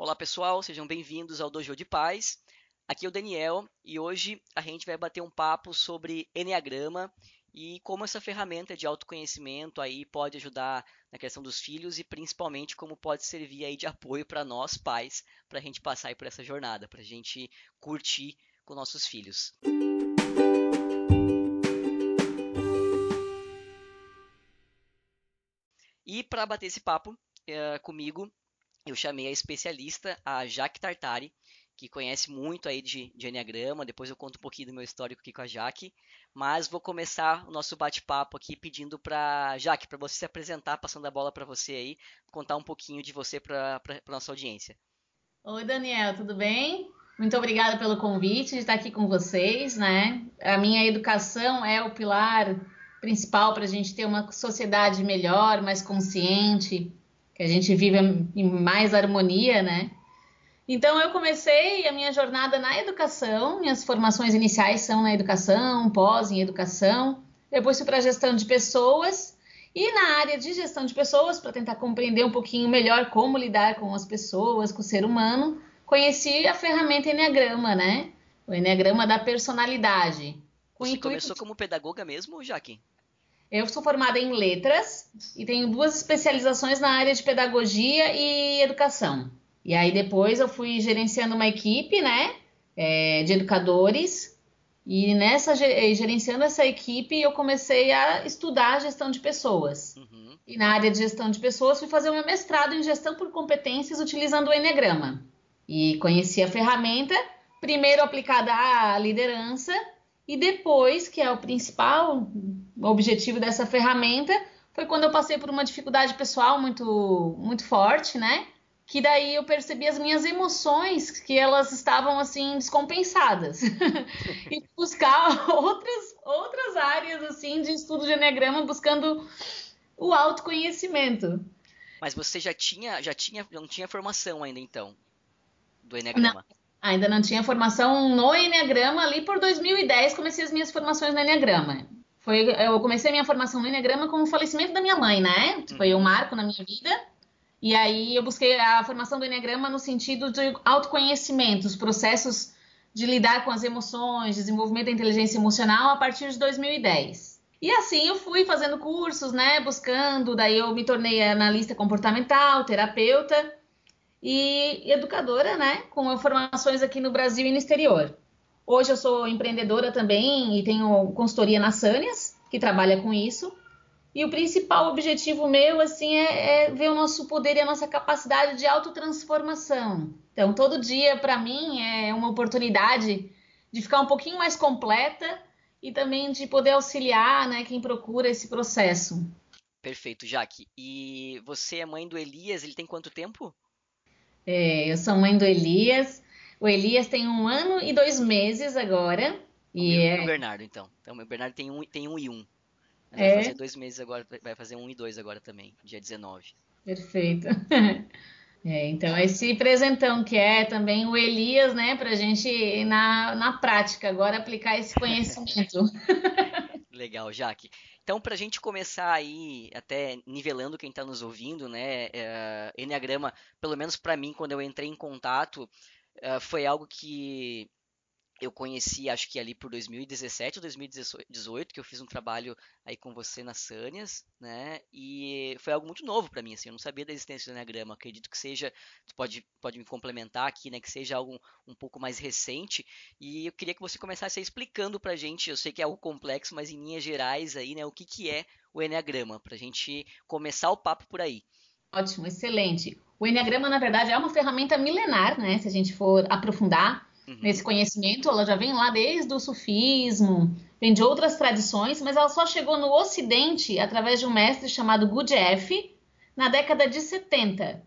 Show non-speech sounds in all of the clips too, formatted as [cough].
Olá pessoal, sejam bem-vindos ao Dojo de Paz. Aqui é o Daniel e hoje a gente vai bater um papo sobre Enneagrama e como essa ferramenta de autoconhecimento aí pode ajudar na criação dos filhos e principalmente como pode servir aí de apoio para nós pais, para a gente passar por essa jornada, para a gente curtir com nossos filhos. E para bater esse papo uh, comigo, eu chamei a especialista, a Jaque Tartari, que conhece muito aí de, de Enneagrama. Depois eu conto um pouquinho do meu histórico aqui com a Jaque. Mas vou começar o nosso bate-papo aqui pedindo para Jaque, para você se apresentar, passando a bola para você aí, contar um pouquinho de você para a nossa audiência. Oi, Daniel, tudo bem? Muito obrigada pelo convite de estar aqui com vocês, né? A minha educação é o pilar principal para a gente ter uma sociedade melhor, mais consciente, que a gente vive em mais harmonia, né? Então eu comecei a minha jornada na educação, minhas formações iniciais são na educação, pós em educação, depois fui para gestão de pessoas e na área de gestão de pessoas, para tentar compreender um pouquinho melhor como lidar com as pessoas, com o ser humano, conheci a ferramenta Enneagrama, né? O Enneagrama da personalidade. Você começou como pedagoga mesmo, Jaque? Eu sou formada em letras e tenho duas especializações na área de pedagogia e educação. E aí depois eu fui gerenciando uma equipe, né, é, de educadores. E nessa gerenciando essa equipe, eu comecei a estudar gestão de pessoas. Uhum. E na área de gestão de pessoas, fui fazer o meu mestrado em gestão por competências utilizando o Enneagrama. E conheci a ferramenta, primeiro aplicada à liderança e depois, que é o principal objetivo dessa ferramenta, foi quando eu passei por uma dificuldade pessoal muito, muito forte, né? Que daí eu percebi as minhas emoções, que elas estavam assim descompensadas. [laughs] e buscar outras, outras áreas assim de estudo de Enneagrama, buscando o autoconhecimento. Mas você já tinha, já tinha, não tinha formação ainda então do Enneagrama? Não. Ainda não tinha formação no Enneagrama, ali por 2010 comecei as minhas formações no Enneagrama. Foi, eu comecei a minha formação no Enneagrama com o falecimento da minha mãe, né? Foi um marco na minha vida. E aí eu busquei a formação do Enneagrama no sentido de autoconhecimento, os processos de lidar com as emoções, desenvolvimento da inteligência emocional a partir de 2010. E assim eu fui fazendo cursos, né, buscando, daí eu me tornei analista comportamental, terapeuta, e educadora, né, com formações aqui no Brasil e no exterior. Hoje eu sou empreendedora também e tenho consultoria na Sânias, que trabalha com isso. E o principal objetivo meu, assim, é, é ver o nosso poder e a nossa capacidade de autotransformação. Então, todo dia, para mim, é uma oportunidade de ficar um pouquinho mais completa e também de poder auxiliar né, quem procura esse processo. Perfeito, Jaque. E você é mãe do Elias, ele tem quanto tempo? É, eu sou mãe do Elias. O Elias tem um ano e dois meses agora. E é... o Bernardo, então. Então, o Bernardo tem um, tem um e um. É. Vai fazer dois meses agora, vai fazer um e dois agora também, dia 19. Perfeito. [laughs] É, então, esse presentão que é também o Elias, né, para a gente na, na prática agora aplicar esse conhecimento. [laughs] Legal, Jaque. Então, para a gente começar aí, até nivelando quem está nos ouvindo, né, é, Enneagrama, pelo menos para mim, quando eu entrei em contato, é, foi algo que eu conheci, acho que ali por 2017 ou 2018, que eu fiz um trabalho aí com você nas Sânias, né? E foi algo muito novo para mim, assim, eu não sabia da existência do Enneagrama. Acredito que seja, tu pode, pode me complementar aqui, né? Que seja algo um pouco mais recente. E eu queria que você começasse explicando pra gente, eu sei que é algo complexo, mas em linhas gerais aí, né? O que, que é o Enneagrama, pra gente começar o papo por aí. Ótimo, excelente. O Enneagrama, na verdade, é uma ferramenta milenar, né? Se a gente for aprofundar uhum. nesse conhecimento. Ela já vem lá desde o sufismo, vem de outras tradições, mas ela só chegou no Ocidente através de um mestre chamado Gurdjieff na década de 70.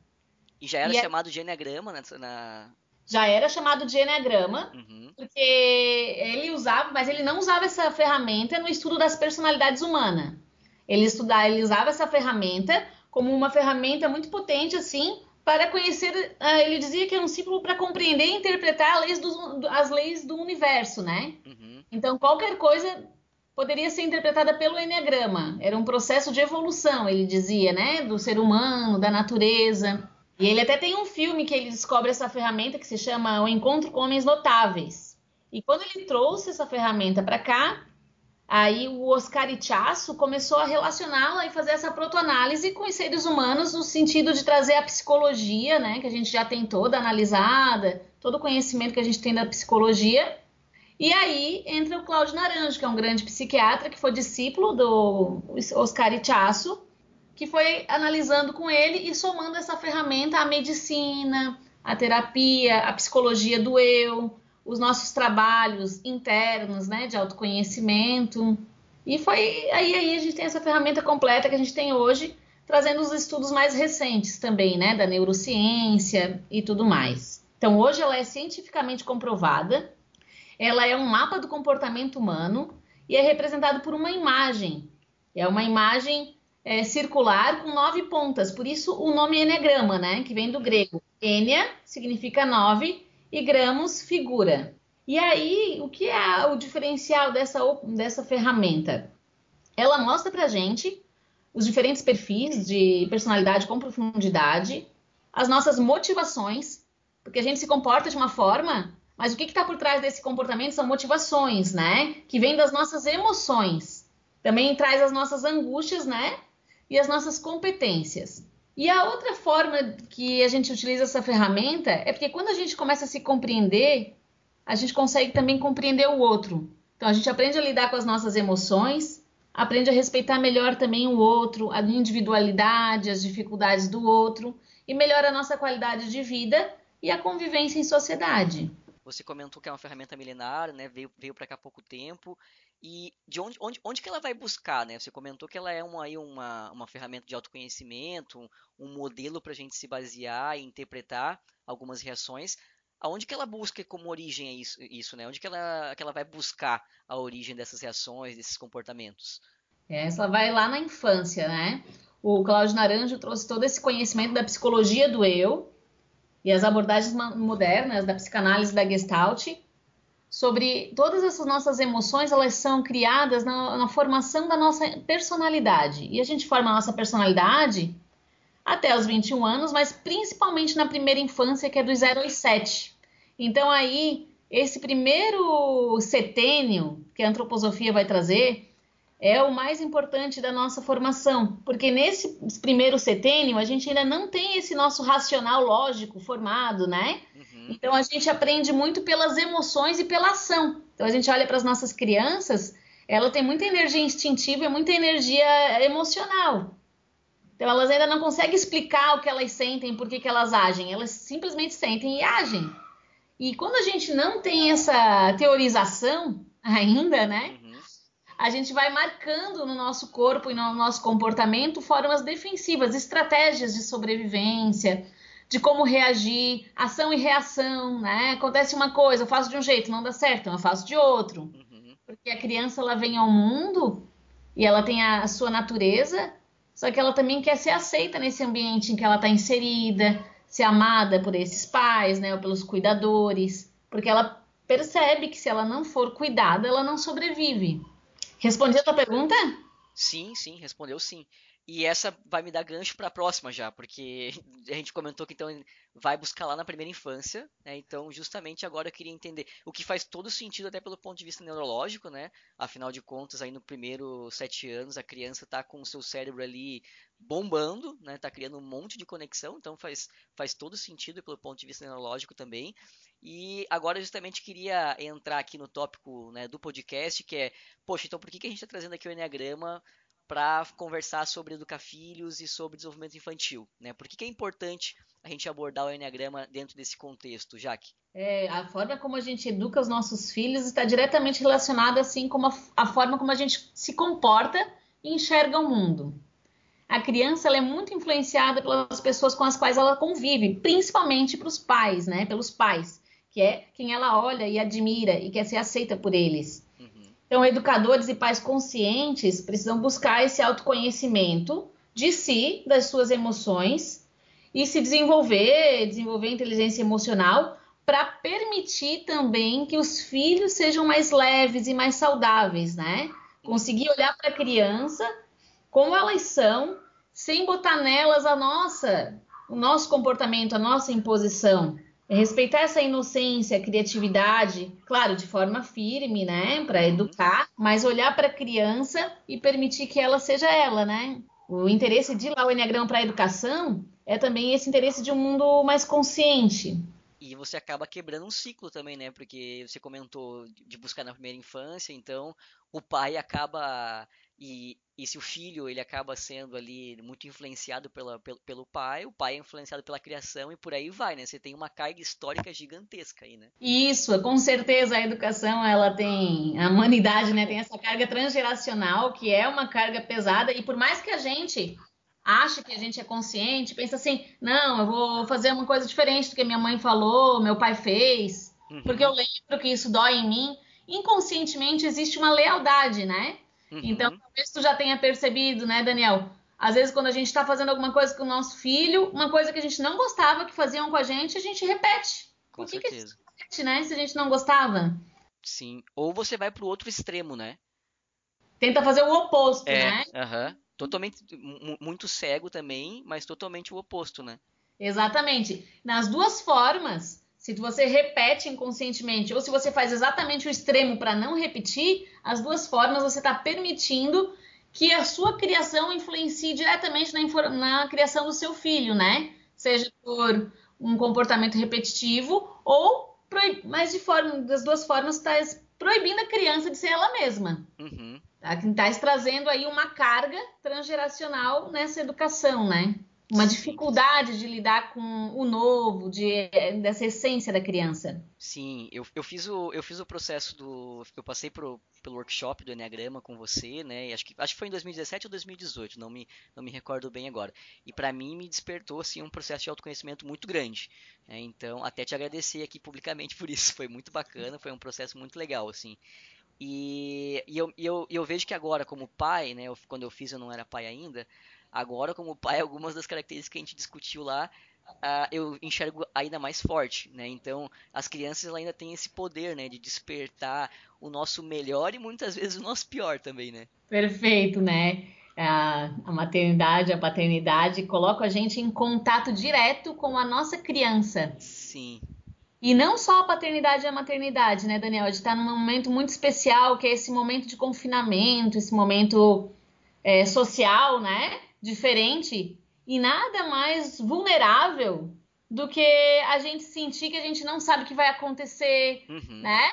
E já era e é chamado é... de Enneagrama na, na... Já era chamado de Enneagrama, uhum. porque ele usava, mas ele não usava essa ferramenta no estudo das personalidades humanas. Ele, estudava, ele usava essa ferramenta como uma ferramenta muito potente, assim, para conhecer, uh, ele dizia que é um símbolo para compreender e interpretar leis do, as leis do universo, né? Uhum. Então, qualquer coisa poderia ser interpretada pelo Enneagrama. Era um processo de evolução, ele dizia, né? Do ser humano, da natureza. E ele até tem um filme que ele descobre essa ferramenta que se chama O Encontro com Homens Notáveis. E quando ele trouxe essa ferramenta para cá, aí o Oscar Ichaço começou a relacioná-la e fazer essa protoanálise com os seres humanos no sentido de trazer a psicologia, né, que a gente já tem toda analisada, todo o conhecimento que a gente tem da psicologia. E aí entra o Cláudio Naranjo, que é um grande psiquiatra que foi discípulo do Oscar Ichaço, que foi analisando com ele e somando essa ferramenta à medicina, à terapia, à psicologia do eu, os nossos trabalhos internos, né, de autoconhecimento. E foi aí, aí a gente tem essa ferramenta completa que a gente tem hoje, trazendo os estudos mais recentes também, né, da neurociência e tudo mais. Então, hoje ela é cientificamente comprovada, ela é um mapa do comportamento humano e é representado por uma imagem. É uma imagem é, circular com nove pontas, por isso o nome Enneagrama, né? Que vem do grego. Enia significa nove e gramos, figura. E aí, o que é o diferencial dessa, dessa ferramenta? Ela mostra pra gente os diferentes perfis de personalidade com profundidade, as nossas motivações, porque a gente se comporta de uma forma, mas o que está por trás desse comportamento são motivações, né? Que vêm das nossas emoções. Também traz as nossas angústias, né? e as nossas competências. E a outra forma que a gente utiliza essa ferramenta é porque quando a gente começa a se compreender, a gente consegue também compreender o outro. Então a gente aprende a lidar com as nossas emoções, aprende a respeitar melhor também o outro, a individualidade, as dificuldades do outro e melhora a nossa qualidade de vida e a convivência em sociedade. Você comentou que é uma ferramenta milenar, né? Veio, veio para cá há pouco tempo e de onde, onde, onde que ela vai buscar, né? Você comentou que ela é uma, aí uma, uma ferramenta de autoconhecimento, um, um modelo para a gente se basear e interpretar algumas reações. Aonde que ela busca como origem é isso, isso, né? Onde que ela, que ela vai buscar a origem dessas reações, desses comportamentos? Essa vai lá na infância, né? O Cláudio Naranjo trouxe todo esse conhecimento da psicologia do eu e as abordagens modernas da psicanálise da Gestalt sobre todas essas nossas emoções, elas são criadas na, na, formação da nossa personalidade. E a gente forma a nossa personalidade até os 21 anos, mas principalmente na primeira infância, que é dos 0 aos 7. Então aí, esse primeiro setênio que a antroposofia vai trazer é o mais importante da nossa formação, porque nesse primeiro setênio a gente ainda não tem esse nosso racional lógico formado, né? Uhum. Então a gente aprende muito pelas emoções e pela ação. Então a gente olha para as nossas crianças, ela tem muita energia instintiva e muita energia emocional. Então elas ainda não conseguem explicar o que elas sentem, por que, que elas agem, elas simplesmente sentem e agem. E quando a gente não tem essa teorização ainda, né? A gente vai marcando no nosso corpo e no nosso comportamento formas defensivas, estratégias de sobrevivência, de como reagir, ação e reação, né? Acontece uma coisa, eu faço de um jeito, não dá certo, eu faço de outro. Uhum. Porque a criança ela vem ao mundo e ela tem a, a sua natureza, só que ela também quer ser aceita nesse ambiente em que ela está inserida, ser amada por esses pais, né, ou pelos cuidadores, porque ela percebe que se ela não for cuidada, ela não sobrevive. Respondi a tua pergunta? Sim, sim, respondeu sim. E essa vai me dar gancho para a próxima já, porque [laughs] a gente comentou que então vai buscar lá na primeira infância, né? Então, justamente agora eu queria entender o que faz todo sentido até pelo ponto de vista neurológico, né? Afinal de contas, aí no primeiro sete anos a criança está com o seu cérebro ali bombando, né? Tá criando um monte de conexão, então faz, faz todo sentido pelo ponto de vista neurológico também. E agora justamente queria entrar aqui no tópico né, do podcast, que é, poxa, então por que, que a gente está trazendo aqui o Enneagrama para conversar sobre educar filhos e sobre desenvolvimento infantil, né? Por que, que é importante a gente abordar o Enneagrama dentro desse contexto, Jaque? É, a forma como a gente educa os nossos filhos está diretamente relacionada assim como a, a forma como a gente se comporta e enxerga o mundo. A criança é muito influenciada pelas pessoas com as quais ela convive, principalmente para os pais, né? Pelos pais, que é quem ela olha e admira e quer ser aceita por eles. Então, educadores e pais conscientes precisam buscar esse autoconhecimento de si, das suas emoções e se desenvolver, desenvolver inteligência emocional para permitir também que os filhos sejam mais leves e mais saudáveis, né? Conseguir olhar para a criança como elas são, sem botar nelas a nossa, o nosso comportamento, a nossa imposição respeitar essa inocência, criatividade, claro, de forma firme, né, para educar, mas olhar para a criança e permitir que ela seja ela, né? O interesse de lá o Enneagrama para a educação é também esse interesse de um mundo mais consciente. E você acaba quebrando um ciclo também, né? Porque você comentou de buscar na primeira infância, então o pai acaba e, e se o filho ele acaba sendo ali muito influenciado pela, pelo, pelo pai, o pai é influenciado pela criação e por aí vai, né? Você tem uma carga histórica gigantesca aí, né? Isso, com certeza a educação ela tem, a humanidade, né, tem essa carga transgeracional que é uma carga pesada e por mais que a gente acha que a gente é consciente, pensa assim, não, eu vou fazer uma coisa diferente do que minha mãe falou, meu pai fez, uhum. porque eu lembro que isso dói em mim. Inconscientemente existe uma lealdade, né? Uhum. Então, talvez tu já tenha percebido, né, Daniel? Às vezes, quando a gente está fazendo alguma coisa com o nosso filho, uma coisa que a gente não gostava que faziam com a gente, a gente repete. Com Por que certeza. Que a gente repete, né? Se a gente não gostava. Sim. Ou você vai para o outro extremo, né? Tenta fazer o oposto, é, né? Uhum. Totalmente, muito cego também, mas totalmente o oposto, né? Exatamente. Nas duas formas, se você repete inconscientemente ou se você faz exatamente o extremo para não repetir, as duas formas você está permitindo que a sua criação influencie diretamente na, na, criação do seu filho, né? Seja por um comportamento repetitivo ou mas de forma das duas formas está proibindo a criança de ser ela mesma. Uhum. Tá? Está trazendo aí uma carga transgeracional nessa educação, né? Uma dificuldade de lidar com o novo, de, dessa essência da criança. Sim, eu, eu, fiz, o, eu fiz o processo do. Eu passei pro, pelo workshop do Enneagrama com você, né? acho que, acho que foi em 2017 ou 2018, não me, não me recordo bem agora. E para mim me despertou assim, um processo de autoconhecimento muito grande. Né? Então, até te agradecer aqui publicamente por isso. [laughs] Foi muito bacana, foi um processo muito legal, assim. E, e, eu, e eu, eu vejo que agora, como pai, né? Eu, quando eu fiz eu não era pai ainda Agora, como pai, algumas das características que a gente discutiu lá, uh, eu enxergo ainda mais forte, né? Então, as crianças ainda têm esse poder, né, de despertar o nosso melhor e muitas vezes o nosso pior também, né? Perfeito, né? A, a maternidade, a paternidade colocam a gente em contato direto com a nossa criança. Sim. E não só a paternidade e a maternidade, né, Daniel? A gente está num momento muito especial, que é esse momento de confinamento, esse momento é, social, né? Diferente e nada mais vulnerável do que a gente sentir que a gente não sabe o que vai acontecer, uhum. né?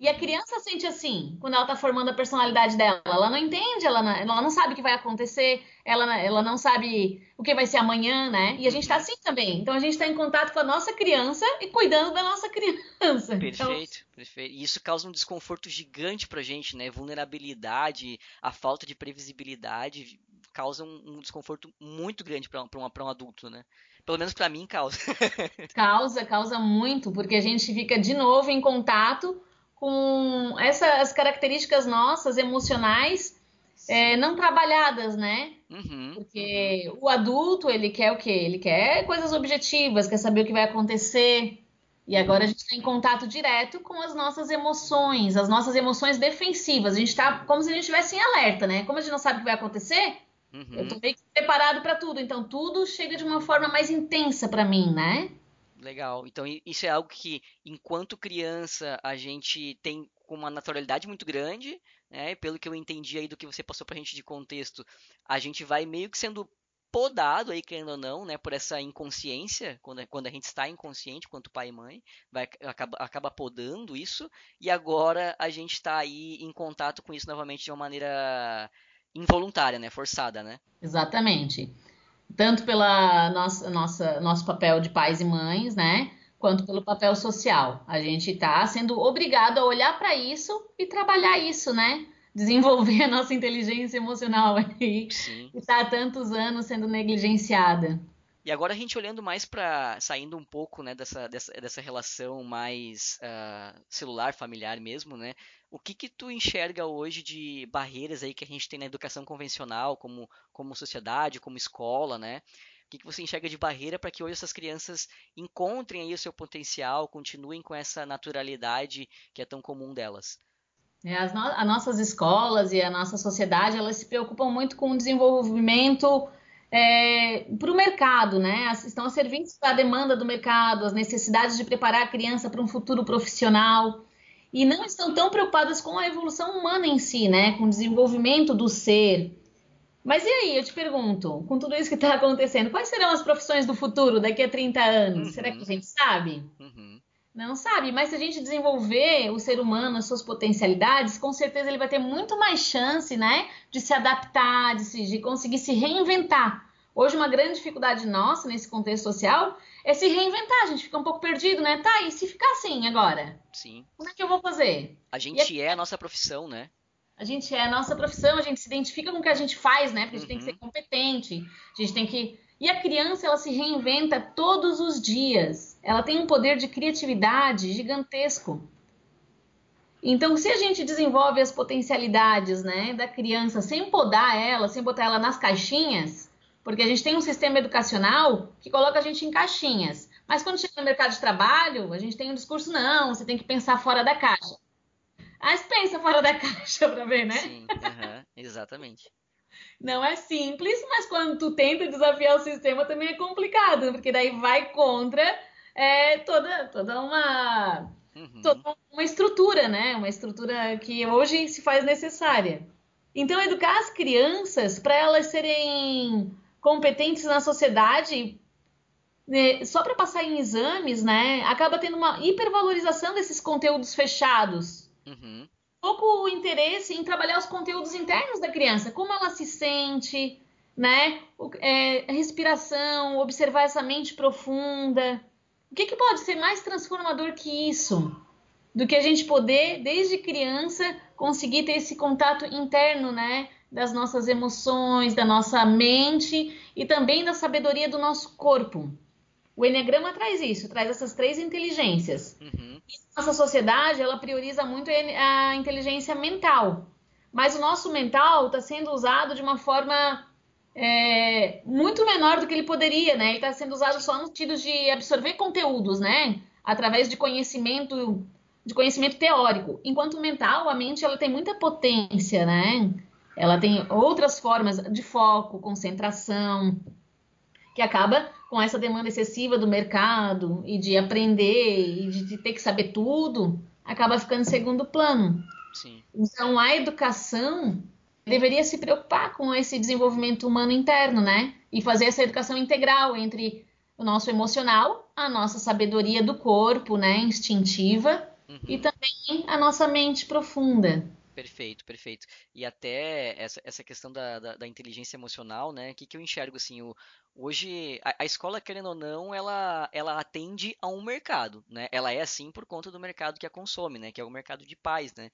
E a criança sente assim, quando ela tá formando a personalidade dela. Ela não entende, ela não, ela não sabe o que vai acontecer, ela, ela não sabe o que vai ser amanhã, né? E a gente tá uhum. assim também. Então a gente tá em contato com a nossa criança e cuidando da nossa [laughs] criança. Perfeito, então... perfeito. E isso causa um desconforto gigante pra gente, né? Vulnerabilidade, a falta de previsibilidade causa um, um desconforto muito grande para um adulto, né? Pelo menos para mim causa. [laughs] causa, causa muito, porque a gente fica de novo em contato com essas características nossas emocionais é, não trabalhadas, né? Uhum, porque uhum. o adulto ele quer o quê? Ele quer coisas objetivas, quer saber o que vai acontecer. E agora a gente está em contato direto com as nossas emoções, as nossas emoções defensivas. A gente está como se a gente estivesse em alerta, né? Como a gente não sabe o que vai acontecer, Uhum. Eu tô meio que preparado para tudo, então tudo chega de uma forma mais intensa para mim, né? Legal. Então isso é algo que, enquanto criança, a gente tem com uma naturalidade muito grande, né? Pelo que eu entendi aí do que você passou pra gente de contexto, a gente vai meio que sendo podado aí, querendo ou não, né, por essa inconsciência, quando, quando a gente está inconsciente, quanto pai e mãe, vai, acaba, acaba podando isso, e agora a gente está aí em contato com isso novamente de uma maneira involuntária, né? Forçada, né? Exatamente. Tanto pela nossa, nossa nosso papel de pais e mães, né? Quanto pelo papel social. A gente está sendo obrigado a olhar para isso e trabalhar isso, né? Desenvolver a nossa inteligência emocional aí, Sim. que está há tantos anos sendo negligenciada. E agora a gente olhando mais para saindo um pouco né, dessa, dessa, dessa relação mais uh, celular, familiar mesmo, né? O que que tu enxerga hoje de barreiras aí que a gente tem na educação convencional, como, como sociedade, como escola, né? O que, que você enxerga de barreira para que hoje essas crianças encontrem aí o seu potencial, continuem com essa naturalidade que é tão comum delas? É, as, no as nossas escolas e a nossa sociedade, elas se preocupam muito com o desenvolvimento é, para o mercado, né? Estão a serviço da demanda do mercado, as necessidades de preparar a criança para um futuro profissional e não estão tão preocupadas com a evolução humana em si, né? Com o desenvolvimento do ser. Mas e aí, eu te pergunto, com tudo isso que está acontecendo, quais serão as profissões do futuro daqui a 30 anos? Uhum. Será que a gente sabe? Uhum. Não sabe, mas se a gente desenvolver o ser humano, as suas potencialidades, com certeza ele vai ter muito mais chance, né, de se adaptar, de, se, de conseguir se reinventar. Hoje, uma grande dificuldade nossa nesse contexto social é se reinventar. A gente fica um pouco perdido, né? Tá, e se ficar assim agora? Sim. Como é que eu vou fazer? A gente é a nossa profissão, né? A gente é a nossa profissão, a gente se identifica com o que a gente faz, né? Porque a gente uhum. tem que ser uhum. competente, a gente tem que. E a criança, ela se reinventa todos os dias. Ela tem um poder de criatividade gigantesco. Então, se a gente desenvolve as potencialidades, né, da criança sem podar ela, sem botar ela nas caixinhas, porque a gente tem um sistema educacional que coloca a gente em caixinhas. Mas quando chega no mercado de trabalho, a gente tem um discurso, não, você tem que pensar fora da caixa. Mas pensa fora da [laughs] caixa para ver, né? Sim, uhum, exatamente. Não é simples, mas quando tu tenta desafiar o sistema também é complicado, porque daí vai contra é, toda, toda uma uhum. toda uma estrutura, né? Uma estrutura que hoje se faz necessária. Então, educar as crianças para elas serem competentes na sociedade né, só para passar em exames, né? Acaba tendo uma hipervalorização desses conteúdos fechados. Uhum. Pouco interesse em trabalhar os conteúdos internos da criança, como ela se sente, né? É, respiração, observar essa mente profunda. O que, que pode ser mais transformador que isso? Do que a gente poder, desde criança, conseguir ter esse contato interno, né? Das nossas emoções, da nossa mente e também da sabedoria do nosso corpo. O Enneagrama traz isso, traz essas três inteligências. Uhum. Nossa sociedade, ela prioriza muito a inteligência mental. Mas o nosso mental está sendo usado de uma forma é, muito menor do que ele poderia, né? Ele está sendo usado só no sentido de absorver conteúdos, né? Através de conhecimento, de conhecimento teórico. Enquanto o mental, a mente, ela tem muita potência, né? Ela tem outras formas de foco, concentração, que acaba com essa demanda excessiva do mercado e de aprender e de ter que saber tudo, acaba ficando em segundo plano. Sim. Então, a educação deveria se preocupar com esse desenvolvimento humano interno, né? E fazer essa educação integral entre o nosso emocional, a nossa sabedoria do corpo, né, instintiva, uhum. e também a nossa mente profunda. Perfeito, perfeito. E até essa, essa questão da, da, da inteligência emocional, né? O que, que eu enxergo assim? O, hoje, a, a, escola, querendo ou não, ela, ela atende a um mercado, né? Ela é assim por conta do mercado que a consome, né? Que é o mercado de pais, né?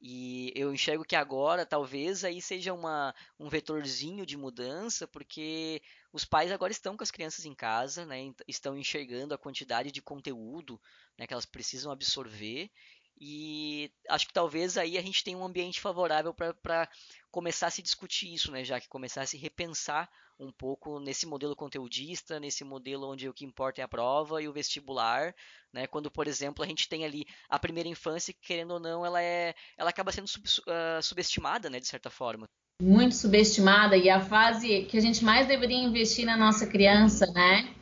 E eu enxergo que agora talvez aí seja uma, um vetorzinho de mudança, porque os pais agora estão com as crianças em casa, né, estão enxergando a quantidade de conteúdo né, que elas precisam absorver. E acho que talvez aí a gente tenha um ambiente favorável para começar a se discutir isso, né, já que começar a se repensar um pouco nesse modelo conteudista, nesse modelo onde o que importa é a prova e o vestibular, né? Quando, por exemplo, a gente tem ali a primeira infância, que, querendo ou não, ela é, ela acaba sendo sub, uh, subestimada, né, de certa forma. Muito subestimada e a fase que a gente mais deveria investir na nossa criança, né?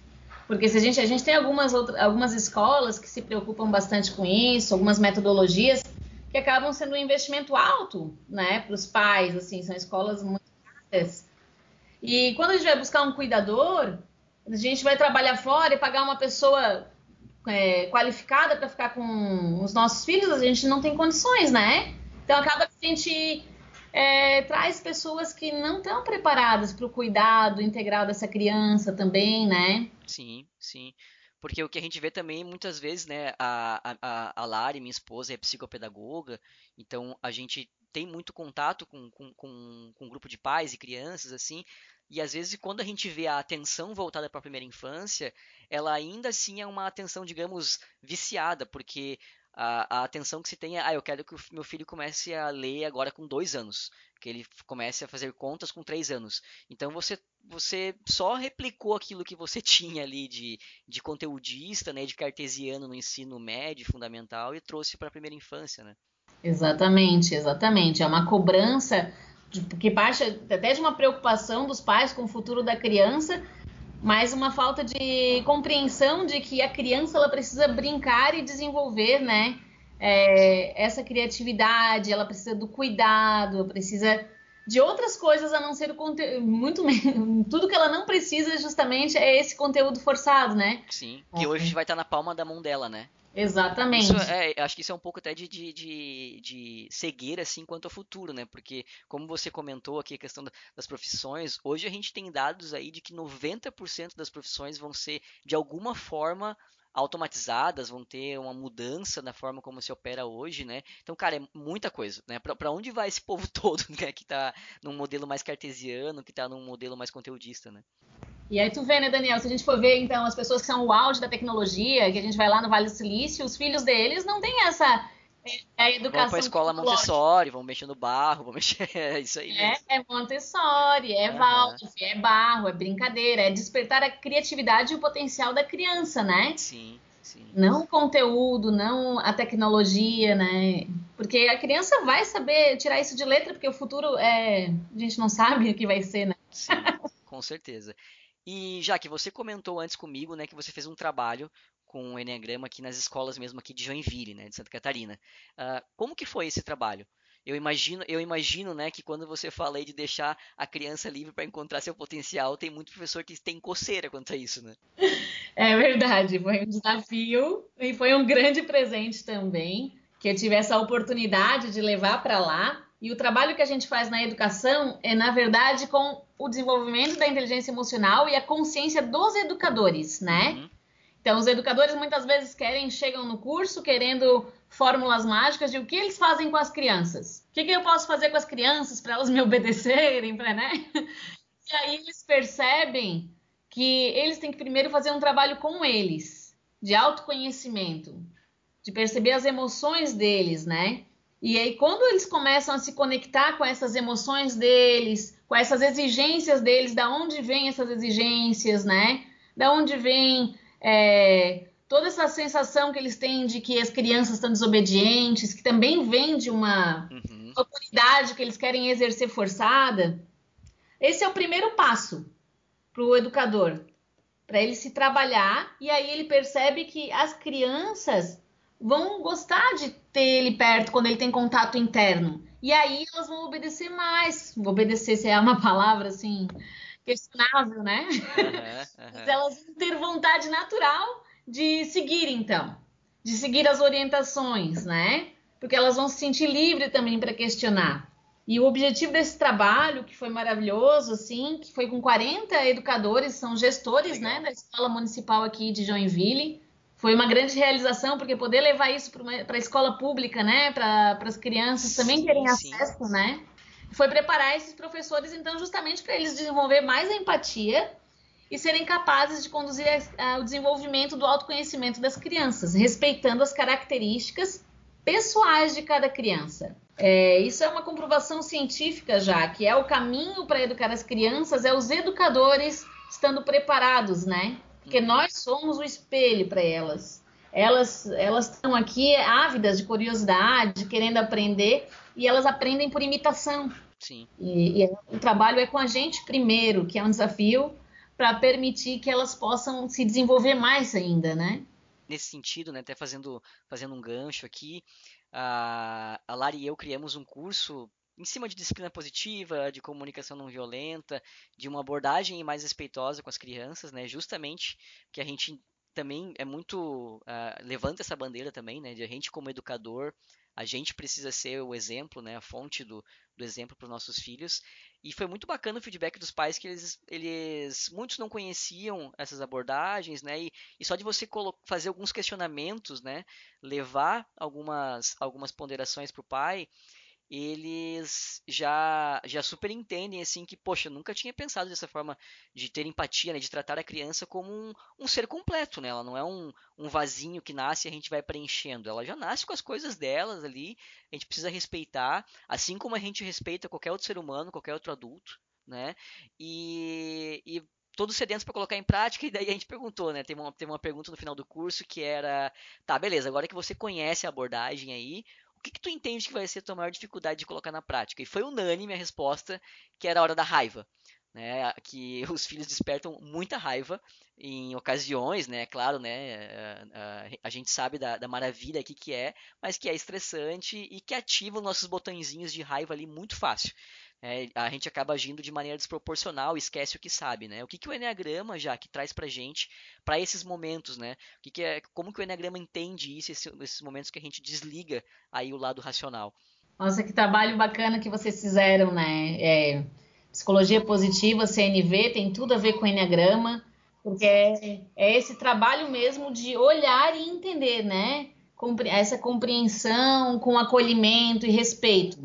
Porque se a gente, a gente tem algumas, algumas escolas que se preocupam bastante com isso, algumas metodologias que acabam sendo um investimento alto, né, para os pais, assim, são escolas muito caras. E quando a gente vai buscar um cuidador, a gente vai trabalhar fora e pagar uma pessoa é, qualificada para ficar com os nossos filhos, a gente não tem condições, né? Então acaba que a gente é, traz pessoas que não estão preparadas para o cuidado integral dessa criança também, né? Sim, sim. Porque o que a gente vê também, muitas vezes, né, a, a, a Lari, minha esposa, é psicopedagoga, então a gente tem muito contato com, com, com, com um grupo de pais e crianças, assim, e às vezes quando a gente vê a atenção voltada para a primeira infância, ela ainda assim é uma atenção, digamos, viciada, porque a, a, atenção que se tem é, ah, eu quero que o meu filho comece a ler agora com dois anos, que ele comece a fazer contas com três anos. Então você, você só replicou aquilo que você [laughs] tinha ali de, de conteudista, né, de cartesiano no ensino médio, fundamental, e trouxe para a primeira infância, né? Exatamente, exatamente. É uma cobrança que parte até de uma preocupação dos pais com o futuro da criança, mas uma falta de compreensão de que a criança ela precisa brincar e desenvolver, né? É, essa criatividade, ela precisa do cuidado, precisa de outras coisas a não ser o conteúdo. Muito [laughs] tudo que ela não precisa justamente é esse conteúdo forçado, né? Sim, que hoje vai estar na palma da mão dela, né? Exatamente. Isso é, acho que isso é um pouco até de, de, de, de cegueira, assim, quanto ao futuro, né? Porque, como você comentou aqui, a questão das profissões, hoje a gente tem dados aí de que 90% das profissões vão ser, de alguma forma, automatizadas, vão ter uma mudança na forma como se opera hoje, né? Então, cara, é muita coisa, né? Para onde vai esse [laughs] povo todo, né? Que tá num modelo mais cartesiano, que tá num modelo mais conteudista, né? E aí tu vê, né, Daniel, se a gente for ver, então, as pessoas que são o auge da tecnologia, que a gente vai lá no Vale do Silício, os filhos deles não têm essa é, é educação. Vão pra escola Montessori, vão mexer no barro, vão mexer. [laughs] É isso aí. É, é Montessori, é uhum. é barro, é brincadeira, é despertar a criatividade e o potencial da criança, né? Sim, sim. Não o conteúdo, não a tecnologia, né? Porque a criança vai saber tirar isso de letra, porque o futuro é. A gente não sabe [laughs] o que vai ser, né? Sim, com certeza. E já que você comentou antes comigo, né, que você fez um trabalho com o Enneagrama aqui nas escolas mesmo aqui de Joinville, né, de Santa Catarina. Uh, como que foi esse trabalho? Eu imagino, eu imagino, né, que quando você fala aí de deixar a criança livre para encontrar seu potencial, tem muito professor que tem coceira quanto a isso, né? [laughs] É verdade, foi um desafio e foi um grande presente também que eu tive essa oportunidade de levar para lá e o trabalho que a gente faz na educação é, na verdade, com o desenvolvimento da inteligência emocional e a consciência dos educadores, né? Uhum. Então, os educadores muitas vezes querem, chegam no curso querendo fórmulas mágicas de o que eles fazem com as crianças. O que, que eu posso fazer com as crianças para elas me obedecerem, pra, né? [laughs] E aí eles percebem que eles têm que primeiro fazer um trabalho com eles, de autoconhecimento, de perceber as emoções deles, né? E aí, quando eles começam a se conectar com essas emoções deles, com essas exigências deles, da onde vêm essas exigências, né? Da onde vem é, toda essa sensação que eles têm de que as crianças estão desobedientes, que também vem de uma uhum. autoridade que eles querem exercer forçada. Esse é o primeiro passo para o educador, para ele se trabalhar e aí ele percebe que as crianças vão gostar de ter ele perto quando ele tem contato interno. E aí elas vão obedecer mais. Obedecer se é uma palavra assim questionável, né? Uhum, uhum. Mas elas vão ter vontade natural de seguir, então, de seguir as orientações, né? Porque elas vão se sentir livres também para questionar. E o objetivo desse trabalho, que foi maravilhoso, assim, que foi com 40 educadores, são gestores, né, da escola municipal aqui de Joinville, foi uma grande realização, porque poder levar isso para a escola pública, né, para as crianças também terem sim. acesso, né, foi preparar esses professores, então, justamente para eles desenvolver mais a empatia e serem capazes de conduzir a, a, o desenvolvimento do autoconhecimento das crianças, respeitando as características pessoais de cada criança. É, isso é uma comprovação científica já, que é o caminho para educar as crianças, é os educadores estando preparados, né? Porque nós somos o espelho para elas. Elas elas estão aqui ávidas de curiosidade, querendo aprender, e elas aprendem por imitação. Sim. E, e o trabalho é com a gente primeiro, que é um desafio para permitir que elas possam se desenvolver mais ainda, né? Nesse sentido, né, até fazendo, fazendo um gancho aqui, a, a Lari e eu criamos um curso em cima de disciplina positiva, de comunicação não violenta, de uma abordagem mais respeitosa com as crianças, né? Justamente que a gente também é muito uh, levanta essa bandeira também, né? De a gente como educador, a gente precisa ser o exemplo, né? A fonte do, do exemplo para os nossos filhos. E foi muito bacana o feedback dos pais que eles, eles muitos não conheciam essas abordagens, né? E, e só de você fazer alguns questionamentos, né? Levar algumas algumas ponderações para o pai eles já já super entendem assim que, poxa, nunca tinha pensado dessa forma de ter empatia, né, de tratar a criança como um, um ser completo, né? Ela não é um, um vasinho que nasce e a gente vai preenchendo. Ela já nasce com as coisas delas ali, a gente precisa respeitar, assim como a gente respeita qualquer outro ser humano, qualquer outro adulto, né? E, e todos sedentos para colocar em prática, [laughs] e daí a gente perguntou, né? Teve uma, teve uma pergunta no final do curso que era, tá, beleza, agora que você conhece a abordagem aí, que, que tu entende que vai ser a tua maior dificuldade de colocar na prática? E foi unânime a resposta, que era a hora da raiva. Né, que [laughs] os filhos despertam muita raiva em ocasiões, né, claro, né, a, a, a gente sabe da, da, maravilha aqui que é, mas que é estressante e que ativa os nossos botõezinhos de raiva ali muito fácil é, a gente acaba agindo de maneira desproporcional, esquece o que sabe, né? O que, que o Enneagrama já que traz pra gente para esses momentos, né? O que, que é, como que o Enneagrama entende isso, esse, esses momentos que a gente desliga aí o lado racional? Nossa, que trabalho bacana que vocês fizeram, né? É, psicologia positiva, CNV, tem tudo a ver com Enneagrama, porque é, é esse trabalho mesmo de olhar e entender, né? Essa compreensão com acolhimento e respeito.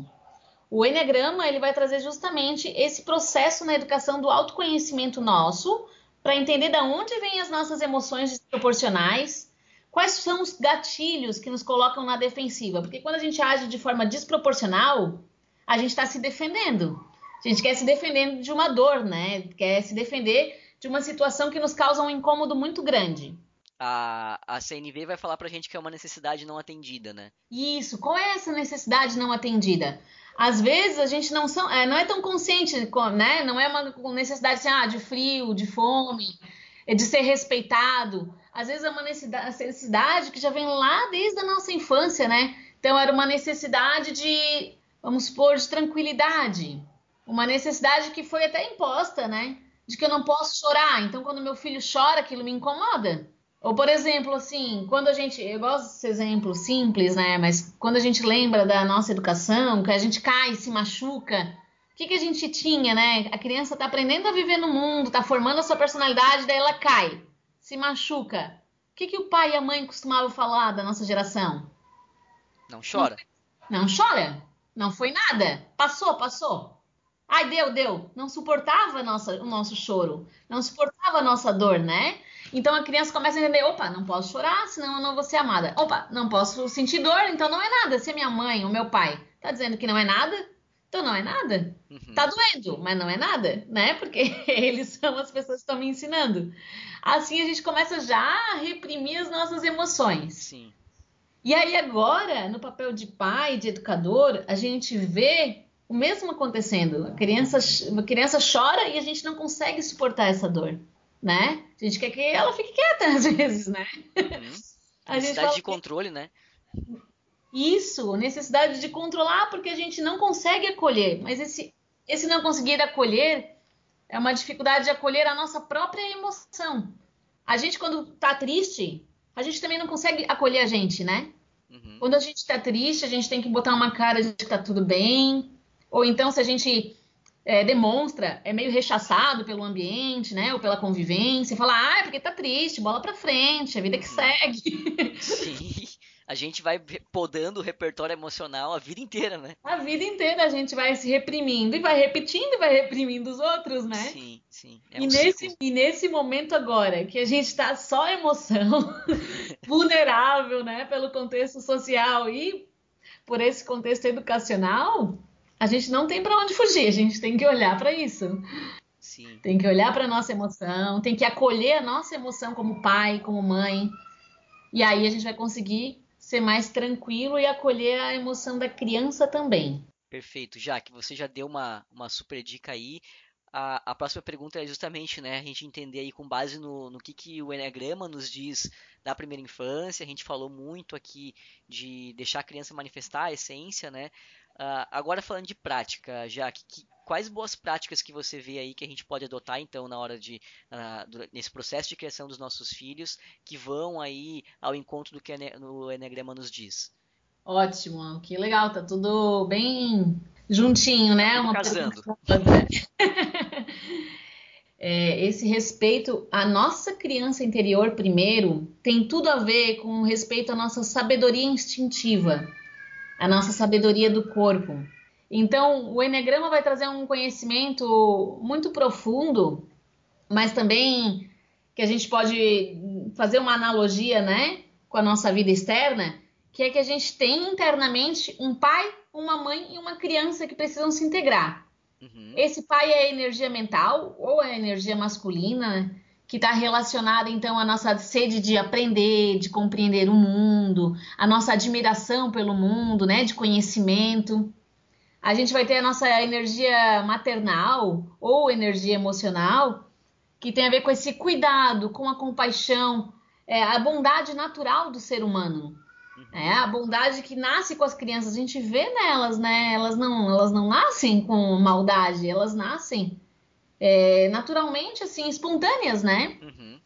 O Enneagrama ele vai trazer justamente esse processo na educação do autoconhecimento nosso, para entender de onde vêm as nossas emoções desproporcionais, quais são os gatilhos que nos colocam na defensiva. Porque quando a gente age de forma desproporcional, a gente está se defendendo. A gente quer se defender de uma dor, né? Quer se defender de uma situação que nos causa um incômodo muito grande. A, a CNV vai falar pra gente que é uma necessidade não atendida, né? Isso. Qual é essa necessidade não atendida? às vezes a gente não, são, é, não é tão consciente, né? Não é uma necessidade assim, ah, de frio, de fome, é de ser respeitado. Às vezes é uma necessidade que já vem lá desde a nossa infância, né? Então era uma necessidade de, vamos supor, de tranquilidade. Uma necessidade que foi até imposta, né? De que eu não posso chorar. Então quando meu filho chora, aquilo me incomoda. Ou, por exemplo, assim, quando a gente. Eu gosto desse exemplo simples, né? Mas quando a gente lembra da nossa educação, que a gente cai, se machuca, o que, que a gente tinha, né? A criança tá aprendendo a viver no mundo, tá formando a sua personalidade, daí ela cai, se machuca. O que, que o pai e a mãe costumavam falar da nossa geração? Não chora. Não, não chora. Não foi nada. Passou, passou. Ai, deu, deu. Não suportava nossa, o nosso choro. Não suportava a nossa dor, né? Então a criança começa a entender: opa, não posso chorar, senão eu não vou ser amada. Opa, não posso sentir dor, então não é nada. Se a minha mãe ou meu pai tá dizendo que não é nada, então não é nada. Uhum. Tá doendo, mas não é nada, né? Porque [laughs] eles são as pessoas que estão me ensinando. Assim a gente começa já a reprimir as nossas emoções. Sim. E aí agora, no papel de pai, de educador, a gente vê o mesmo acontecendo. A criança, a criança chora e a gente não consegue suportar essa dor né? A gente quer que ela fique quieta [laughs] às vezes, né? Uhum. A necessidade de controle, né? Isso, necessidade de controlar porque a gente não consegue acolher. Mas esse, esse não conseguir acolher é uma dificuldade de acolher a nossa própria emoção. A gente, quando tá triste, a gente também não consegue acolher a gente, né? Uhum. Quando a gente tá triste, a gente tem que botar uma cara de que tá tudo bem. Ou então, se a gente é, demonstra, é meio rechaçado pelo ambiente, né? Ou pela convivência, fala, ah, é porque tá triste, bola pra frente, a vida que uhum. segue. Sim. A gente vai podando o repertório emocional a vida inteira, né? A vida inteira a gente vai se reprimindo e vai repetindo e vai reprimindo os outros, né? Sim, sim. É e, um nesse, e nesse momento agora, que a gente tá só emoção, [laughs] vulnerável, né? Pelo contexto social e por esse contexto educacional, a gente não tem para onde fugir, a gente tem que olhar para isso. Sim. Tem que olhar para nossa emoção, tem que acolher a nossa emoção como pai, como mãe. E aí a gente vai conseguir ser mais tranquilo e acolher a emoção da criança também. Perfeito, já que você já deu uma, uma super dica aí, a, a, próxima pergunta é justamente né, a gente entender aí com base no, no que, que o Enneagrama nos diz da primeira infância. A gente falou muito aqui de deixar a criança manifestar a essência, né? Uh, agora falando de prática, já que, quais boas práticas que você vê aí que a gente pode adotar então na hora de uh, nesse processo de criação dos nossos filhos que vão aí ao encontro do que o Enneagrama nos diz? Ótimo, que legal, tá tudo bem juntinho, né? Uma casando. [laughs] é, esse respeito à nossa criança interior primeiro tem tudo a ver com respeito à nossa sabedoria instintiva a nossa sabedoria do corpo. Então, o Enneagrama vai trazer um conhecimento muito profundo, mas também que a gente pode fazer uma analogia, né, com a nossa vida externa, que é que a gente tem internamente um pai, uma mãe e uma criança que precisam se integrar. Uhum. Esse pai é a energia mental ou é a energia masculina que está relacionada então à nossa sede de aprender, de compreender o mundo, a nossa admiração pelo mundo, né, de conhecimento. A gente vai ter a nossa energia maternal ou energia emocional, que tem a ver com esse cuidado, com a compaixão, é, a bondade natural do ser humano. É, a bondade que nasce com as crianças, a gente vê nelas, né? Elas não, elas não nascem com maldade, elas nascem é, naturalmente, assim, espontâneas, né? Uhum.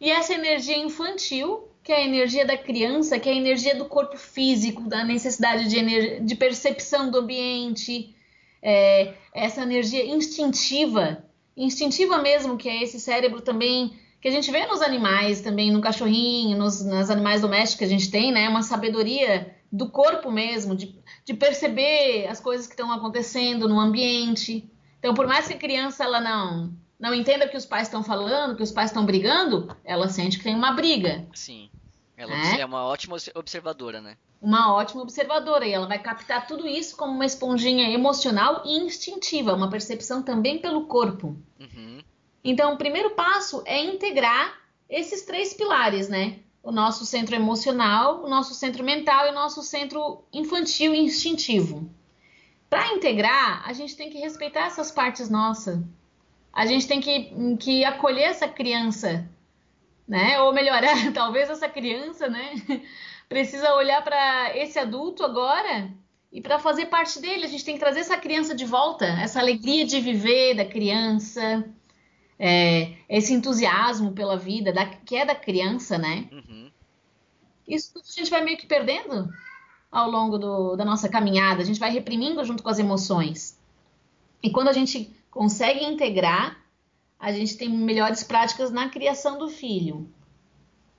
E essa energia infantil, que é a energia da criança, que é a energia do corpo físico, da necessidade de, de percepção do ambiente, é, essa energia instintiva, instintiva mesmo, que é esse cérebro também que a gente vê nos animais também, no cachorrinho, nos, nos animais domésticos que a gente tem, né? Uma sabedoria do corpo mesmo, de, de perceber as coisas que estão acontecendo no ambiente. Então, por mais que a criança ela não não entenda o que os pais estão falando, que os pais estão brigando, ela sente que tem uma briga. Sim. Ela é? é uma ótima observadora, né? Uma ótima observadora e ela vai captar tudo isso como uma esponjinha emocional e instintiva, uma percepção também pelo corpo. Uhum. Então, o primeiro passo é integrar esses três pilares, né? O nosso centro emocional, o nosso centro mental e o nosso centro infantil e instintivo. Para integrar, a gente tem que respeitar essas partes nossas. A gente tem que, que acolher essa criança, né? Ou melhorar, [laughs] talvez essa criança, né? Precisa olhar para esse adulto agora e para fazer parte dele. A gente tem que trazer essa criança de volta, essa alegria de viver da criança, é, esse entusiasmo pela vida, da, que é da criança, né? Uhum. Isso tudo a gente vai meio que perdendo ao longo do, da nossa caminhada, a gente vai reprimindo junto com as emoções. E quando a gente consegue integrar, a gente tem melhores práticas na criação do filho.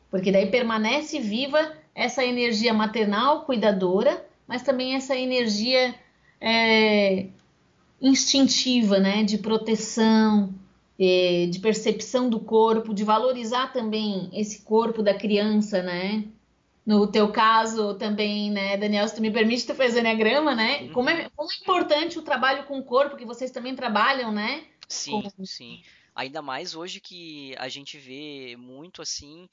Porque daí permanece viva essa energia maternal, cuidadora, mas também essa energia é, instintiva, né, de proteção, é, de percepção do corpo, de valorizar também esse corpo da criança, né? No teu caso também, né, Daniel, se tu me permite, tu fez Enneagrama, né? Uhum. Como, é, como é importante o trabalho com o corpo, que vocês também trabalham, né? Sim, com... sim. Ainda mais hoje que a gente vê muito assim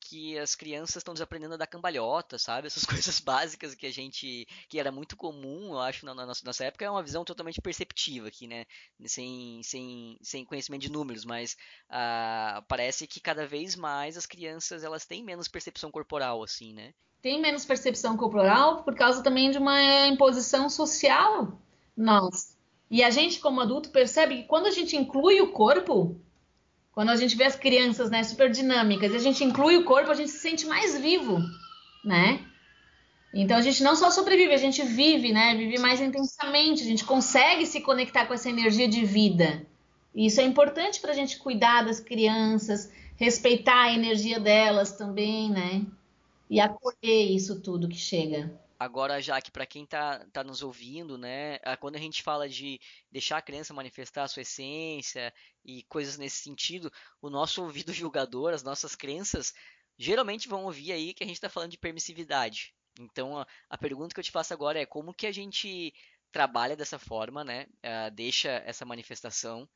que as crianças estão desaprendendo a dar cambalhota, sabe? Essas [laughs] coisas básicas que a gente. que era muito comum, eu acho, na nossa, nossa época, é uma visão totalmente perceptiva aqui, né? Sem, sem, sem conhecimento de números, mas uh, parece que cada vez mais as crianças elas têm menos percepção corporal, assim, né? Tem menos percepção corporal por causa também de uma imposição social. Nós. E a gente, como adulto, percebe que quando a gente inclui o corpo, quando a gente vê as crianças, né, super dinâmicas, e a gente inclui o corpo, a gente se sente mais vivo, né? Então a gente não só sobrevive, a gente vive, né? Vive mais intensamente, a gente consegue se conectar com essa energia de vida. E isso é importante para a gente cuidar das crianças, respeitar a energia delas também, né? E acolher isso tudo que chega. Agora, já que para quem está tá nos ouvindo, né, quando a gente fala de deixar a criança manifestar a sua essência e coisas nesse sentido, o nosso ouvido [laughs] julgador, as nossas crenças, geralmente vão ouvir aí que a gente está falando de permissividade. Então, a, a, pergunta que eu te faço agora é como que a gente trabalha dessa forma, né, uh, deixa essa manifestação,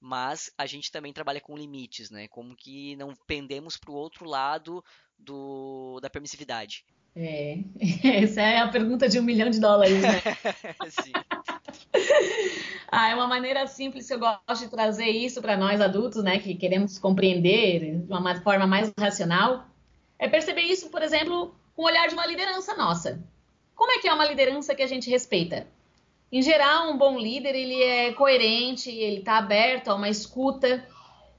mas a gente também trabalha com limites, né, como que não pendemos para o outro lado do, da permissividade. É, [laughs] essa é a pergunta de um milhão de dólares, né? [laughs] Sim. ah, é uma maneira simples que eu gosto de trazer isso para nós adultos, né, que queremos compreender de uma forma mais racional, é perceber isso, por exemplo, com o olhar de uma liderança nossa. Como é que é uma liderança que a gente respeita? Em geral, um bom líder, ele é coerente, ele está aberto a uma escuta,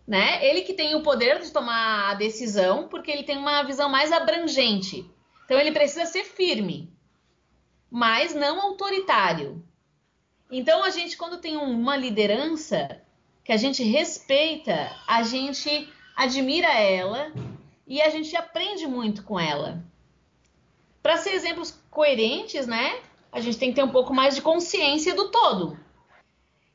né? Ele que tem o poder de tomar a decisão, porque ele tem uma visão mais abrangente então ele precisa ser firme, mas não autoritário. Então a gente, quando tem uma liderança que a gente respeita, a gente admira ela e a gente aprende muito com ela. Para ser exemplos coerentes, né? A gente tem que ter um pouco mais de consciência do todo.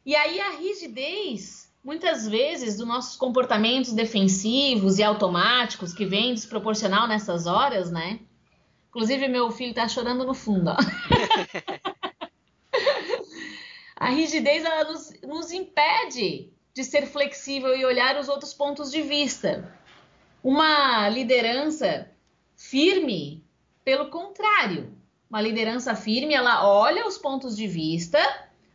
E aí a rigidez, muitas vezes, dos nossos comportamentos defensivos e automáticos que vem desproporcional nessas horas, né? Inclusive, meu filho tá chorando no fundo, [laughs] a rigidez ela nos, nos impede de ser flexível e olhar os outros pontos de vista. Uma liderança firme, pelo contrário, uma liderança firme, ela olha os pontos de vista,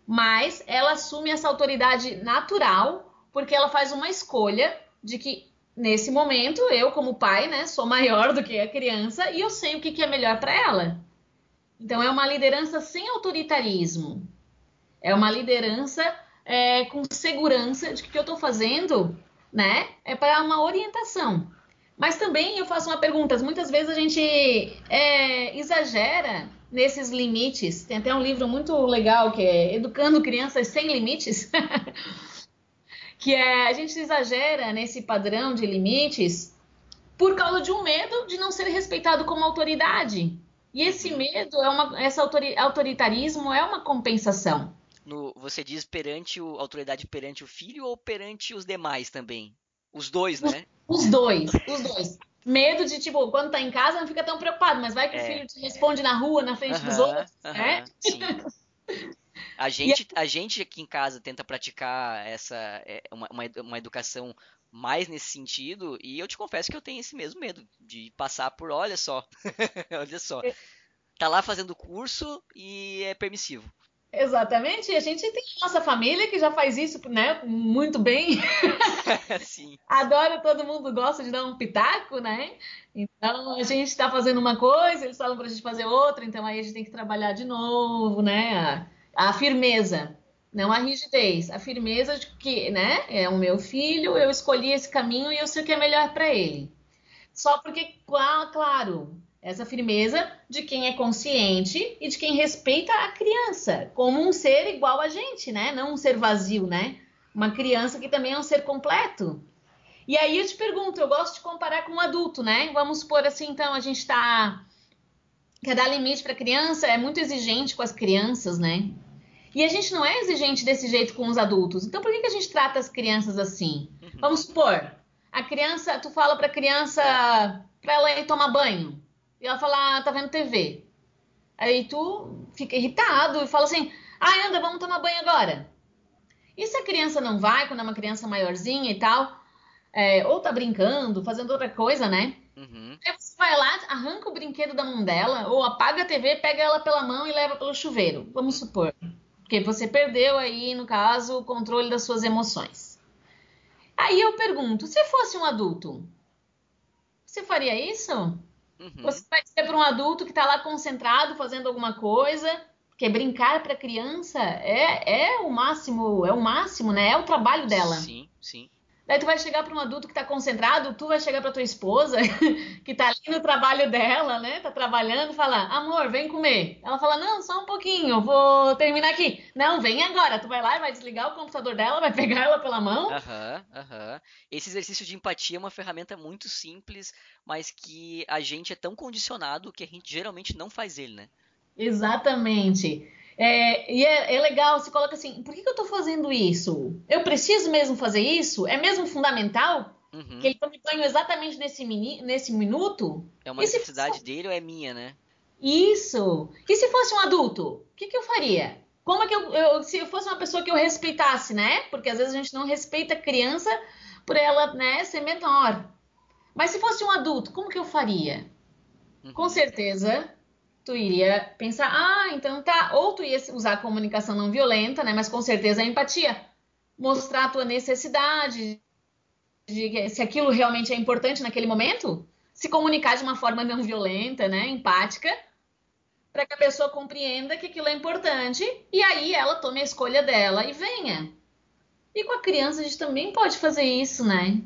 mas ela assume essa autoridade natural, porque ela faz uma escolha de que nesse momento eu como pai, né, sou maior do que a criança e eu sei o que, que é melhor para ela. Então é uma liderança sem autoritarismo, é uma liderança é, com segurança de que o que eu estou fazendo, né, é para uma orientação. Mas também eu faço uma pergunta. Muitas vezes a gente é, exagera nesses limites. Tem até um livro muito legal que é Educando Crianças Sem Limites. [laughs] que é a gente exagera nesse padrão de limites por causa de um medo de não ser respeitado como autoridade. E esse medo, é uma, esse autoritarismo é uma compensação. No, você diz perante o autoridade perante o filho ou perante os demais também? Os dois, né? Os, os dois, os dois. Medo de, tipo, quando tá em casa não fica tão preocupado, mas vai que é. o filho te responde na rua, na frente uh -huh, dos outros, uh -huh, né? Sim. [laughs] A gente, a gente aqui em casa tenta praticar essa é, uma, uma, educação mais nesse sentido, e eu te confesso que eu tenho esse mesmo medo de passar por, olha só, [laughs] olha só, é. tá lá fazendo curso e é permissivo. Exatamente, a gente tem nossa família que já faz isso, né, muito bem. [laughs] Sim. Adora, todo mundo gosta de dar um pitaco, né? Então a gente está fazendo uma coisa, eles falam para a gente fazer outra, então aí a gente tem que trabalhar de novo, né? A, firmeza, não a rigidez, a firmeza de que, né, é o meu filho, eu escolhi esse caminho e eu sei o que é melhor para ele. Só porque, claro, essa firmeza de quem é consciente e de quem respeita a criança como um ser igual a gente, né? Não um ser vazio, né? Uma criança que também é um ser completo. E aí eu te pergunto, eu gosto de comparar com um adulto, né? Vamos supor assim, então, a gente tá quer dar limite para criança, é muito exigente com as crianças, né? E a gente não é exigente desse jeito com os adultos. Então por que, que a gente trata as crianças assim? Uhum. Vamos supor, a criança, tu fala para a criança para ela ir tomar banho. E ela fala, ah, tá vendo TV. Aí tu fica irritado e fala assim, ah, anda, vamos tomar banho agora. E se a criança não vai, quando é uma criança maiorzinha e tal, é, ou tá brincando, fazendo outra coisa, né? Uhum. Aí você vai lá, arranca o brinquedo da mão dela, ou apaga a TV, pega ela pela mão e leva pelo chuveiro, vamos supor. Porque você perdeu aí, no caso, o controle das suas emoções. Aí eu pergunto, se fosse um adulto, você faria isso? Uhum. Você vai dizer para um adulto que está lá concentrado fazendo alguma coisa, porque brincar para criança é, é o máximo, é o máximo, né? É o trabalho dela. Sim, sim. Daí tu vai chegar para um adulto que está concentrado, tu vai chegar para tua esposa, [laughs] que está ali no trabalho dela, né? Tá trabalhando, falar, amor, vem comer. Ela fala, não, só um pouquinho, eu vou terminar aqui. Não, vem agora. Tu vai lá e vai desligar o computador dela, vai pegar ela pela mão. Aham, uhum, aham. Uhum. Esse exercício de empatia é uma ferramenta muito simples, mas que a gente é tão condicionado que a gente geralmente não faz ele, né? Exatamente. É, e é, é, legal, você coloca assim, por que, que eu estou fazendo isso? Eu preciso mesmo fazer isso? É mesmo fundamental? Uhum. Que ele tome banho exatamente nesse, mini, nesse minuto? É uma necessidade fosse... dele ou é minha, né? Isso. E se fosse um adulto? O que, que eu faria? Como é que eu, eu, se eu fosse uma pessoa que eu respeitasse, né? Porque às vezes a gente não respeita a criança por ela, né, ser menor. Mas se fosse um adulto, como que eu faria? Uhum. Com certeza, tu iria pensar, ah, então tá, ou tu ia usar a comunicação não violenta, né? Mas com certeza a empatia. Mostrar a tua necessidade, de se aquilo realmente é importante naquele momento, se comunicar de uma forma não violenta, né? Empática, para que a pessoa compreenda que aquilo é importante e aí ela tome a escolha dela e venha. E com a criança a gente também pode fazer isso, né?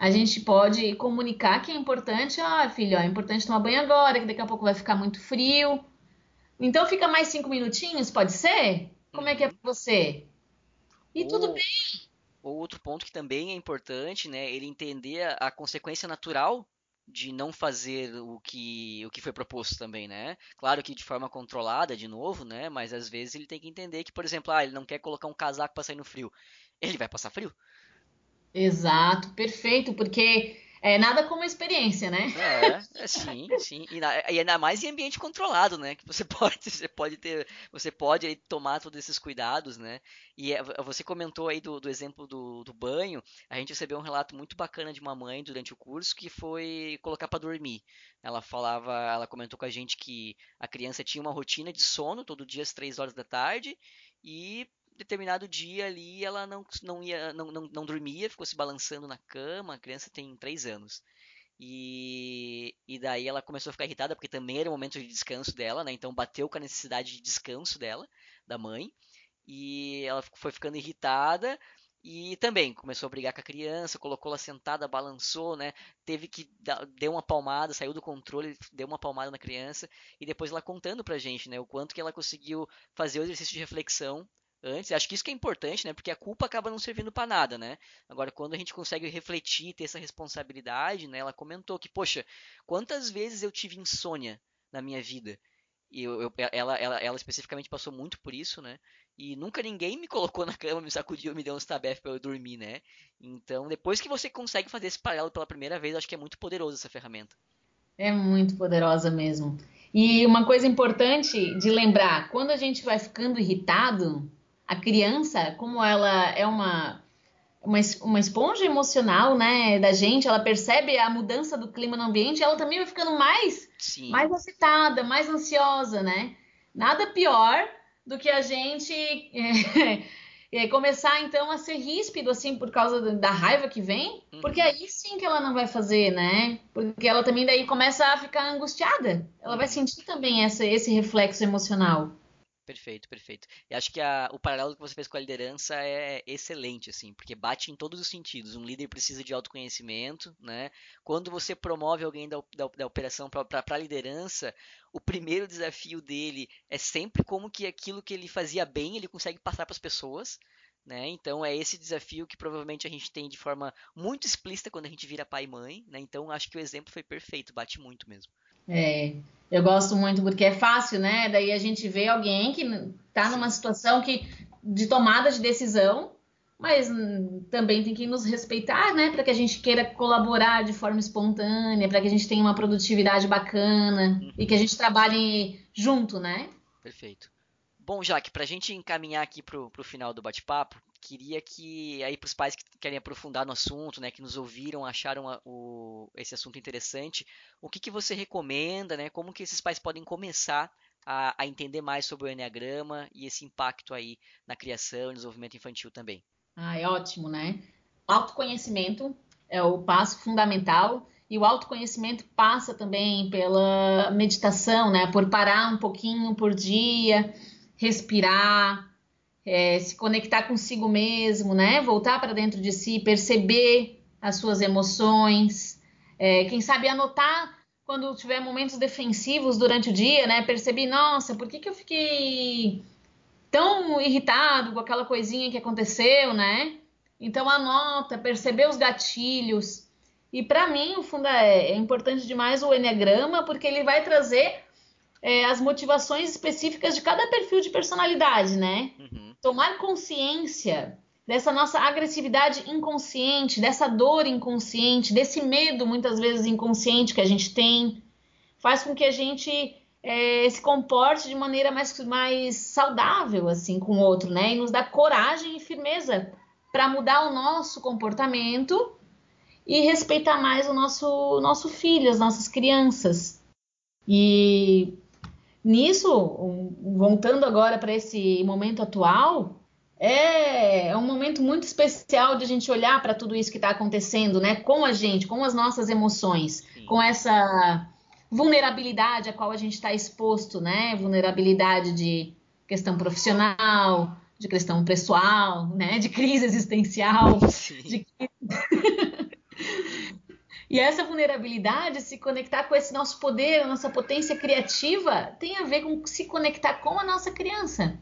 A gente pode comunicar que é importante, ah, filho, ó, é importante tomar banho agora, que daqui a pouco vai ficar muito frio. Então fica mais cinco minutinhos, pode ser? Como é que é pra você? E tudo bem. Outro ponto que também é importante, né? Ele entender a, a consequência natural de não fazer o que, o que foi proposto também, né? Claro que de forma controlada, de novo, né? Mas às vezes ele tem que entender que, por exemplo, ah, ele não quer colocar um casaco para sair no frio. Ele vai passar frio. Exato, perfeito, porque é nada como experiência, né? É, é sim, sim. E, na, e, ainda mais em ambiente controlado, né? Que você [laughs] pode, você pode ter, você pode aí, tomar todos esses cuidados, né? E é, você comentou aí do, do exemplo do, do, banho. A gente recebeu um relato muito bacana de uma mãe durante o curso que foi colocar para dormir. Ela falava, ela comentou com a gente que a criança tinha uma rotina de sono todo dia às três horas da tarde e determinado dia ali ela não, não, ia, não, não, não dormia, ficou se balançando na cama, a criança tem 3 anos. E, e daí ela começou a ficar irritada, porque também era o momento de descanso dela, né? Então bateu com a necessidade de descanso dela, da mãe. E ela foi ficando irritada e também começou a brigar com a criança, colocou ela sentada, balançou, né? Teve que dar, deu uma palmada, saiu do controle, deu uma palmada na criança e depois ela contando pra gente, né, o quanto que ela conseguiu fazer o exercício de reflexão antes. Acho que isso que é importante, né? Porque a culpa acaba não servindo para nada, né? Agora, quando a gente consegue refletir, ter essa responsabilidade, né? Ela comentou que, poxa, quantas vezes eu tive insônia na minha vida? E eu, eu, ela, ela, ela especificamente passou muito por isso, né? E nunca ninguém me colocou na cama, [laughs] me sacudiu, me deu uns tabef para eu dormir, né? Então, depois que você consegue fazer esse paralelo pela primeira vez, acho que é muito poderoso essa ferramenta. É muito poderosa mesmo. E uma coisa importante de lembrar, quando a gente vai ficando irritado, a criança, como ela é uma, uma, uma esponja emocional, né, da gente, ela percebe a mudança do clima no ambiente, ela também vai ficando mais, Sim. mais agitada, mais ansiosa, né? Nada pior do que a gente é, [laughs] é, começar então a ser ríspido assim por causa da raiva que vem, uhum. porque aí sim que ela não vai fazer, né? Porque ela também daí começa a ficar angustiada. Ela vai uhum. sentir também essa, esse reflexo emocional. Perfeito, perfeito. E acho que a, o paralelo que você fez com a liderança é excelente, assim, porque bate em todos os sentidos. Um líder precisa de autoconhecimento, né? Quando você promove alguém da, da, da operação para a liderança, o primeiro desafio dele é sempre como que aquilo que ele fazia bem ele consegue passar para as pessoas. Né? Então é esse desafio que provavelmente a gente tem de forma muito explícita quando a gente vira pai e mãe. Né? Então acho que o exemplo foi perfeito, bate muito mesmo. É, eu gosto muito porque é fácil, né? Daí a gente vê alguém que está numa situação que de tomada de decisão, mas também tem que nos respeitar, né? Para que a gente queira colaborar de forma espontânea, para que a gente tenha uma produtividade bacana uhum. e que a gente trabalhe junto, né? Perfeito. Bom, Jaque, para a gente encaminhar aqui para o final do bate-papo, queria que aí para os pais que querem aprofundar no assunto, né, que nos ouviram, acharam a, o, esse assunto interessante, o que, que você recomenda, né, como que esses pais podem começar a, a, entender mais sobre o enneagrama e esse impacto aí na criação e desenvolvimento infantil também? Ah, é ótimo, né? Autoconhecimento é o passo fundamental e o autoconhecimento passa também pela meditação, né? Por parar um pouquinho por dia, respirar, é, se conectar consigo mesmo, né? Voltar para dentro de si, perceber as suas emoções, é, quem sabe anotar quando tiver momentos defensivos durante o dia, né? Perceber, nossa, por que, que eu fiquei tão irritado com aquela coisinha que aconteceu, né? Então anota, perceber os gatilhos. E para mim, o fundo é, é importante demais o enneagrama, porque ele vai trazer é, as motivações específicas de cada perfil de personalidade, né? Uhum. Tomar consciência dessa nossa agressividade inconsciente, dessa dor inconsciente, desse medo muitas vezes inconsciente que a gente tem, faz com que a gente é, se comporte de maneira mais, mais saudável assim com o outro, né? E nos dá coragem e firmeza para mudar o nosso comportamento e respeitar mais o nosso nosso filho, as nossas crianças. E Nisso, voltando agora para esse momento atual, é, é, um momento muito especial de a gente olhar para tudo isso que está acontecendo, né? Com a gente, com as nossas emoções, Sim. com essa vulnerabilidade a qual a gente está exposto, né? Vulnerabilidade de questão profissional, de questão pessoal, né? De crise existencial, Sim. de [laughs] E essa vulnerabilidade, se conectar com esse nosso poder, a nossa potência criativa, tem a ver com se conectar com a nossa criança.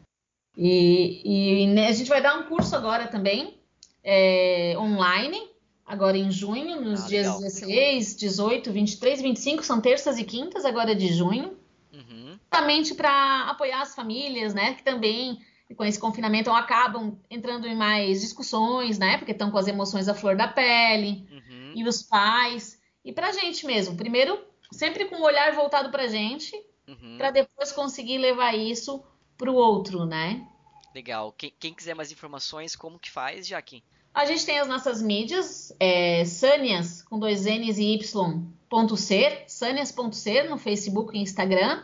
E, e a gente vai dar um curso agora também, é, online, agora em junho, nos ah, dias legal. 16, 18, 23, 25, são terças e quintas agora de junho. Uhum. Justamente para apoiar as famílias, né? Que também com esse confinamento acabam entrando em mais discussões, né? Porque estão com as emoções à flor da pele. Uhum e os pais e para a gente mesmo. Primeiro, sempre com o olhar voltado para a gente, uhum. para depois conseguir levar isso para o outro, né? Legal. Quem, quem, quiser mais informações, como que faz, Jaque? A gente tem as nossas mídias, é, Sânias, com dois N's e Y, ponto ser, Sânias.ser, no Facebook e Instagram.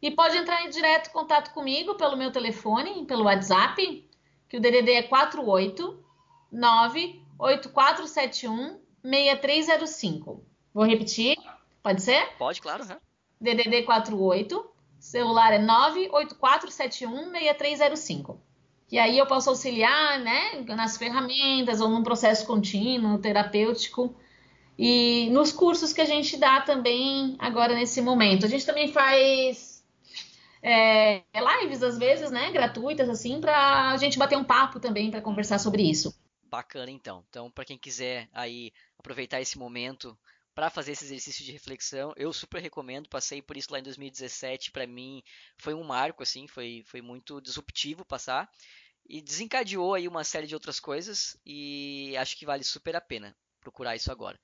E pode entrar em direto contato comigo pelo meu telefone, pelo WhatsApp, que o DDD é 489 8471 6305. Vou repetir, pode ser? Pode, claro. Uhum. DDD 48, celular é 98471 6305. E aí eu posso auxiliar, né, nas ferramentas ou num processo contínuo, terapêutico. E nos cursos que a gente dá também agora nesse momento. A gente também faz é, lives, às vezes, né, gratuitas, assim, para a gente bater um papo também, para conversar sobre isso. Bacana, então. Então, para quem quiser aí aproveitar esse momento para fazer esse exercício de reflexão, eu super recomendo. Passei por isso lá em 2017, para mim foi um marco, assim, foi, foi muito disruptivo passar e desencadeou aí uma série de outras coisas e acho que vale super a pena procurar isso agora.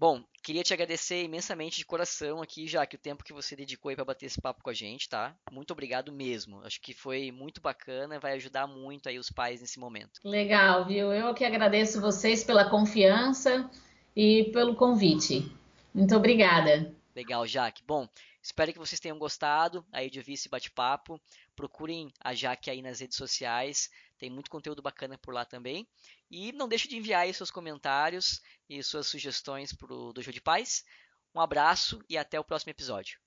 Bom, queria te agradecer imensamente de coração aqui, já que o tempo que você dedicou aí para bater esse papo com a gente, tá? Muito obrigado mesmo. Acho que foi muito bacana, vai ajudar muito aí os pais nesse momento. Legal, viu? Eu que agradeço vocês pela confiança e pelo convite. Muito obrigada. Legal, Jaque. Bom, espero que vocês tenham gostado aí de ouvir esse bate-papo. Procurem a Jaque aí nas redes sociais. Tem muito conteúdo bacana por lá também. E não deixe de enviar aí seus comentários e suas sugestões para o Dojo de Paz. Um abraço e até o próximo episódio.